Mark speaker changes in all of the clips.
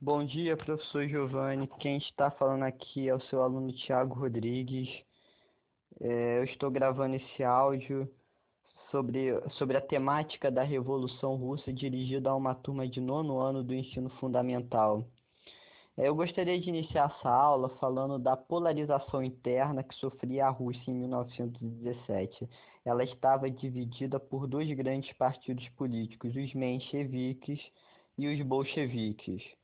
Speaker 1: Bom dia, professor Giovanni. Quem está falando aqui é o seu aluno Tiago Rodrigues. É, eu estou gravando esse áudio sobre, sobre a temática da Revolução Russa dirigida a uma turma de nono ano do ensino fundamental. É, eu gostaria de iniciar essa aula falando da polarização interna que sofria a Rússia em 1917. Ela estava dividida por dois grandes partidos políticos, os mencheviques e os bolcheviques.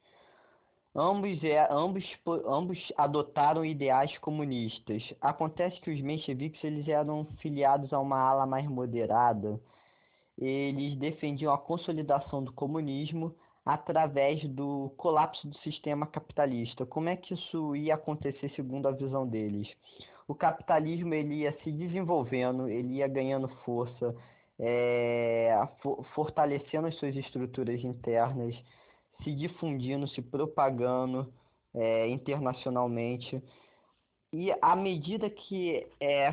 Speaker 1: Ambos, é, ambos, ambos adotaram ideais comunistas. Acontece que os mencheviques eles eram filiados a uma ala mais moderada. Eles defendiam a consolidação do comunismo através do colapso do sistema capitalista. Como é que isso ia acontecer segundo a visão deles? O capitalismo ele ia se desenvolvendo, ele ia ganhando força, é, fortalecendo as suas estruturas internas se difundindo, se propagando é, internacionalmente. E à medida que é,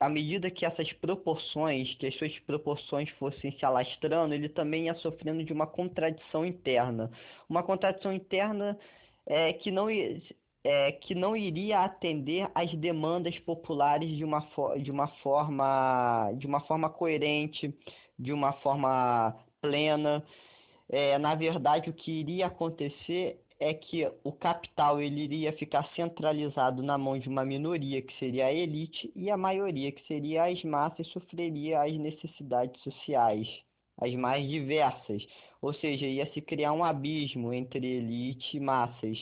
Speaker 1: à medida que essas proporções, que as suas proporções fossem se alastrando, ele também ia sofrendo de uma contradição interna. Uma contradição interna é, que, não, é, que não iria atender às demandas populares de uma, de uma, forma, de uma forma coerente, de uma forma plena é, na verdade, o que iria acontecer é que o capital ele iria ficar centralizado na mão de uma minoria, que seria a elite, e a maioria, que seria as massas, sofreria as necessidades sociais, as mais diversas. Ou seja, ia se criar um abismo entre elite e massas.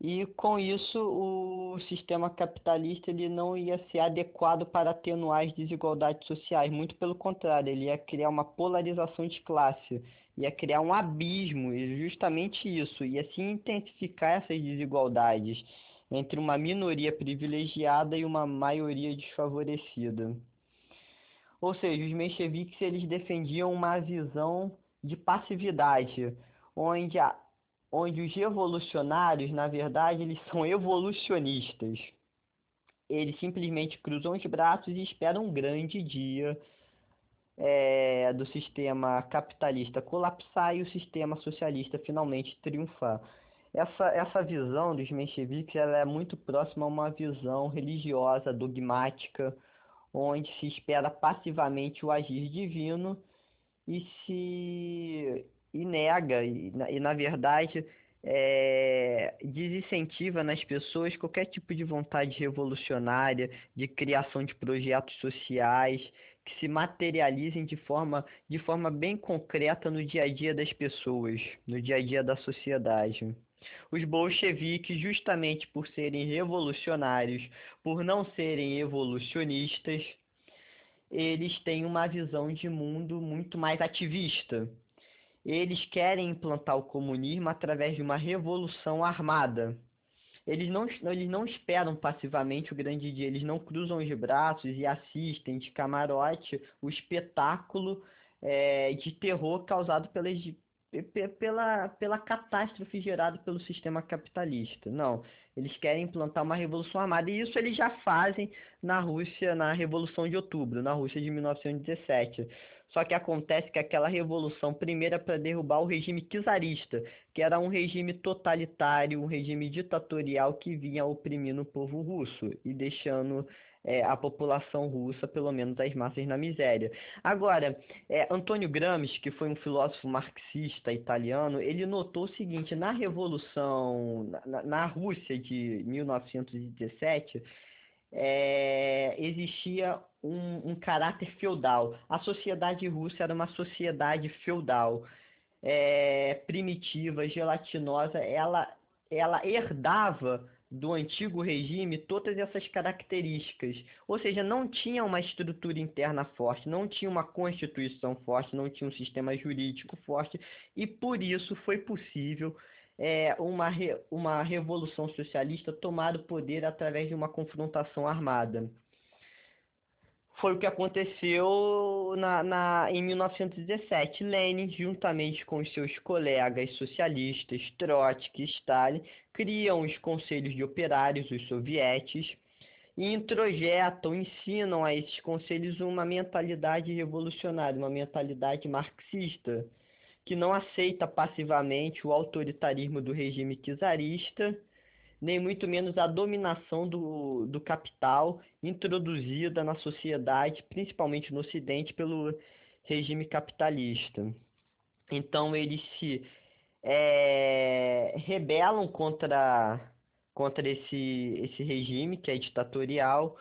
Speaker 1: E com isso, o sistema capitalista ele não ia ser adequado para atenuar as desigualdades sociais, muito pelo contrário, ele ia criar uma polarização de classe, ia criar um abismo, e justamente isso, ia se intensificar essas desigualdades entre uma minoria privilegiada e uma maioria desfavorecida. Ou seja, os mencheviques eles defendiam uma visão de passividade, onde a onde os revolucionários, na verdade, eles são evolucionistas. Eles simplesmente cruzam os braços e esperam um grande dia é, do sistema capitalista colapsar e o sistema socialista finalmente triunfar. Essa, essa visão dos mencheviques ela é muito próxima a uma visão religiosa, dogmática, onde se espera passivamente o agir divino e se e nega, e, e na verdade é, desincentiva nas pessoas qualquer tipo de vontade revolucionária, de criação de projetos sociais que se materializem de forma, de forma bem concreta no dia a dia das pessoas, no dia a dia da sociedade. Os bolcheviques, justamente por serem revolucionários, por não serem evolucionistas, eles têm uma visão de mundo muito mais ativista eles querem implantar o comunismo através de uma revolução armada. Eles não, eles não esperam passivamente o grande dia, eles não cruzam os braços e assistem de camarote o espetáculo é, de terror causado pelas, pela, pela catástrofe gerada pelo sistema capitalista. Não, eles querem implantar uma revolução armada e isso eles já fazem na Rússia, na Revolução de Outubro, na Rússia de 1917. Só que acontece que aquela revolução primeira para derrubar o regime czarista, que era um regime totalitário, um regime ditatorial que vinha oprimindo o povo russo e deixando é, a população russa, pelo menos as massas, na miséria. Agora, é, Antônio Gramsci, que foi um filósofo marxista italiano, ele notou o seguinte: na Revolução, na, na Rússia de 1917, é, existia um, um, caráter feudal. A sociedade russa era uma sociedade feudal, é, primitiva, gelatinosa. Ela, ela herdava do antigo regime todas essas características. Ou seja, não tinha uma estrutura interna forte, não tinha uma constituição forte, não tinha um sistema jurídico forte, e por isso foi possível é, uma, re, uma revolução socialista tomar o poder através de uma confrontação armada. Foi o que aconteceu na, na, em 1917. Lenin, juntamente com os seus colegas socialistas, Trotsky e Stalin, criam os conselhos de operários, os sovietes, e introjetam, ensinam a esses conselhos uma mentalidade revolucionária, uma mentalidade marxista que não aceita passivamente o autoritarismo do regime czarista, nem muito menos a dominação do, do capital introduzida na sociedade, principalmente no Ocidente, pelo regime capitalista. Então eles se é, rebelam contra, contra esse, esse regime que é ditatorial,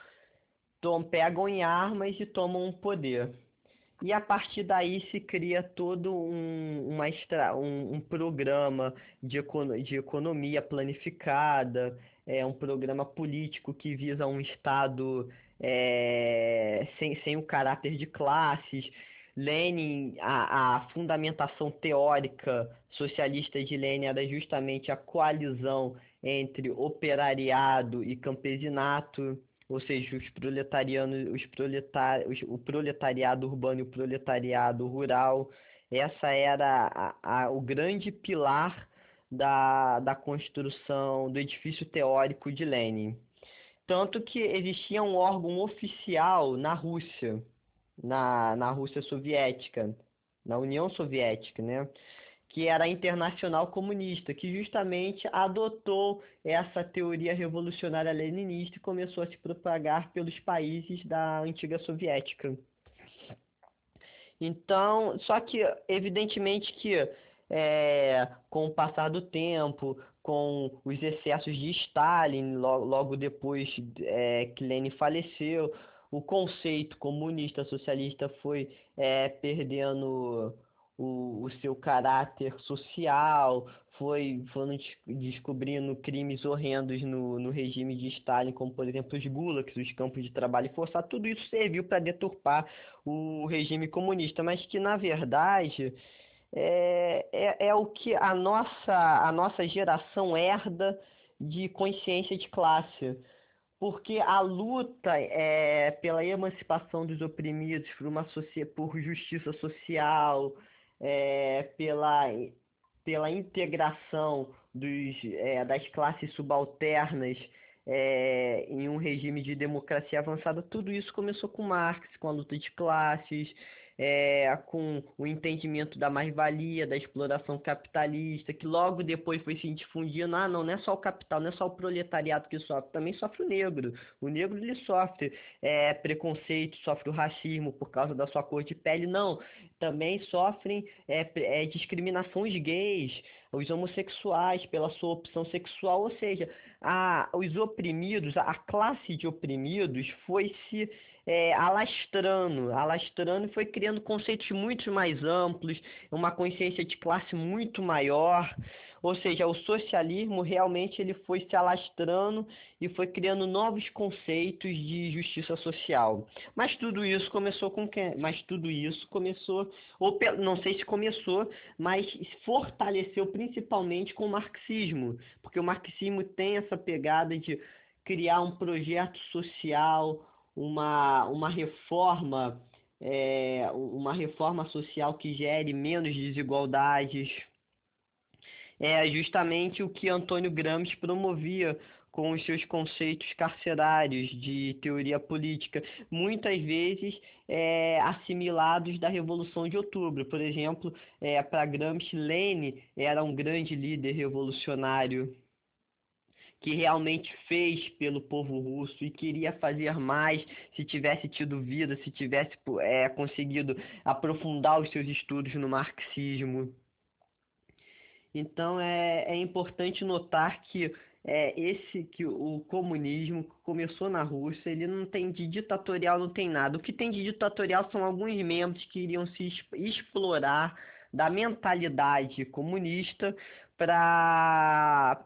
Speaker 1: tom, pegam em armas e tomam o poder. E a partir daí se cria todo um, uma extra, um, um programa de, de economia planificada, é um programa político que visa um Estado é, sem, sem o caráter de classes. Lenin, a, a fundamentação teórica socialista de Lenin era justamente a coalizão entre operariado e campesinato ou seja, os proletarianos, os proletar, o proletariado urbano e o proletariado rural. Essa era a, a, o grande pilar da, da construção do edifício teórico de Lenin. Tanto que existia um órgão oficial na Rússia, na, na Rússia soviética, na União Soviética, né? Que era a Internacional Comunista, que justamente adotou essa teoria revolucionária leninista e começou a se propagar pelos países da antiga soviética. Então, só que evidentemente que é, com o passar do tempo, com os excessos de Stalin, logo, logo depois é, que Lenin faleceu, o conceito comunista socialista foi é, perdendo o, o seu caráter social, foi foram descobrindo crimes horrendos no, no regime de Stalin, como por exemplo os gulags, os campos de trabalho forçado, tudo isso serviu para deturpar o regime comunista, mas que na verdade é, é, é, o que a nossa, a nossa geração herda de consciência de classe. Porque a luta é, pela emancipação dos oprimidos, por, uma, por justiça social, é, pela, pela integração dos, é, das classes subalternas é, em um regime de democracia avançada, tudo isso começou com Marx, com a luta de classes, é, com o entendimento da mais-valia, da exploração capitalista, que logo depois foi se difundindo, ah, não, não é só o capital, não é só o proletariado que sofre, também sofre o negro. O negro, ele sofre é, preconceito, sofre o racismo por causa da sua cor de pele, não. Também sofrem é, discriminações gays, os homossexuais pela sua opção sexual, ou seja, a, os oprimidos, a classe de oprimidos foi se é, alastrando, alastrando e foi criando conceitos muito mais amplos, uma consciência de classe muito maior, ou seja, o socialismo realmente ele foi se alastrando e foi criando novos conceitos de justiça social. Mas tudo isso começou com quem? Mas tudo isso começou, ou não sei se começou, mas fortaleceu principalmente com o marxismo, porque o marxismo tem essa pegada de criar um projeto social, uma, uma reforma é, uma reforma social que gere menos desigualdades. É justamente o que Antônio Gramsci promovia com os seus conceitos carcerários de teoria política, muitas vezes é, assimilados da Revolução de Outubro. Por exemplo, é, para Gramsci, Lenin era um grande líder revolucionário que realmente fez pelo povo russo e queria fazer mais se tivesse tido vida, se tivesse é, conseguido aprofundar os seus estudos no marxismo. Então é, é importante notar que é, esse que o comunismo começou na Rússia, ele não tem de ditatorial, não tem nada. O que tem de ditatorial são alguns membros que iriam se explorar da mentalidade comunista para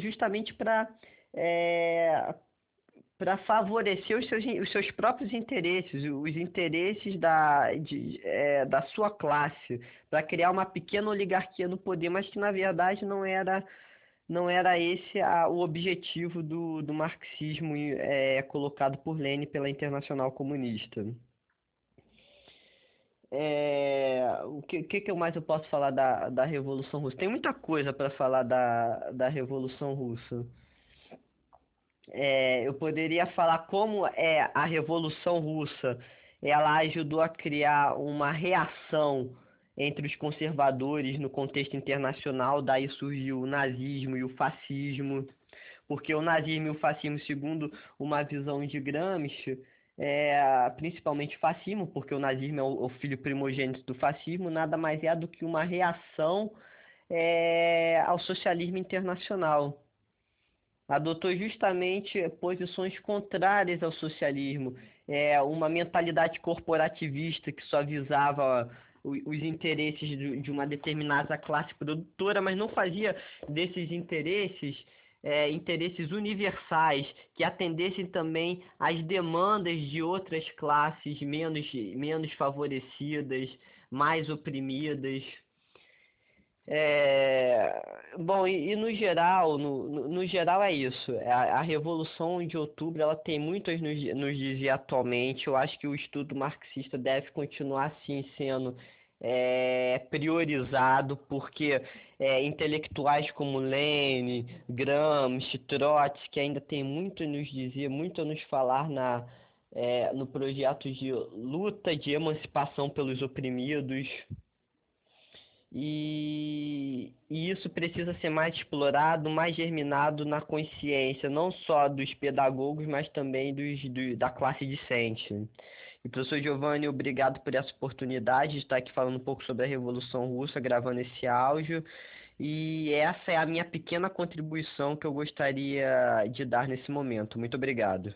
Speaker 1: justamente para é, para favorecer os seus, os seus próprios interesses, os interesses da, de, é, da sua classe, para criar uma pequena oligarquia no poder, mas que na verdade não era não era esse a, o objetivo do, do marxismo é, colocado por Lenin pela Internacional Comunista. É, o que, que, mais eu posso falar da, da Revolução Russa? Tem muita coisa para falar da, da Revolução Russa. É, eu poderia falar como é a Revolução Russa ela ajudou a criar uma reação entre os conservadores no contexto internacional, daí surgiu o nazismo e o fascismo, porque o nazismo e o fascismo, segundo uma visão de Gramsci, é, principalmente fascismo, porque o nazismo é o, filho primogênito do fascismo, nada mais é do que uma reação é, ao socialismo internacional. Adotou justamente posições contrárias ao socialismo, é, uma mentalidade corporativista que só visava os interesses de uma determinada classe produtora, mas não fazia desses interesses é, interesses universais que atendessem também às demandas de outras classes menos, menos favorecidas, mais oprimidas. É, bom, e, e, no geral, no, no, no, geral é isso. A, a, Revolução de Outubro ela tem muito a nos, nos dizer atualmente. Eu acho que o estudo marxista deve continuar assim sendo é, priorizado, porque é, intelectuais como Lênin, Gramsci, Trotsky ainda tem muito a nos dizer, muito a nos falar na, é, no projeto de luta de emancipação pelos oprimidos. E, e, isso precisa ser mais explorado, mais germinado na consciência, não só dos pedagogos, mas também dos, do, da classe discente. E professor Giovanni, obrigado por essa oportunidade de estar aqui falando um pouco sobre a Revolução Russa, gravando esse áudio. E essa é a minha pequena contribuição que eu gostaria de dar nesse momento. Muito obrigado.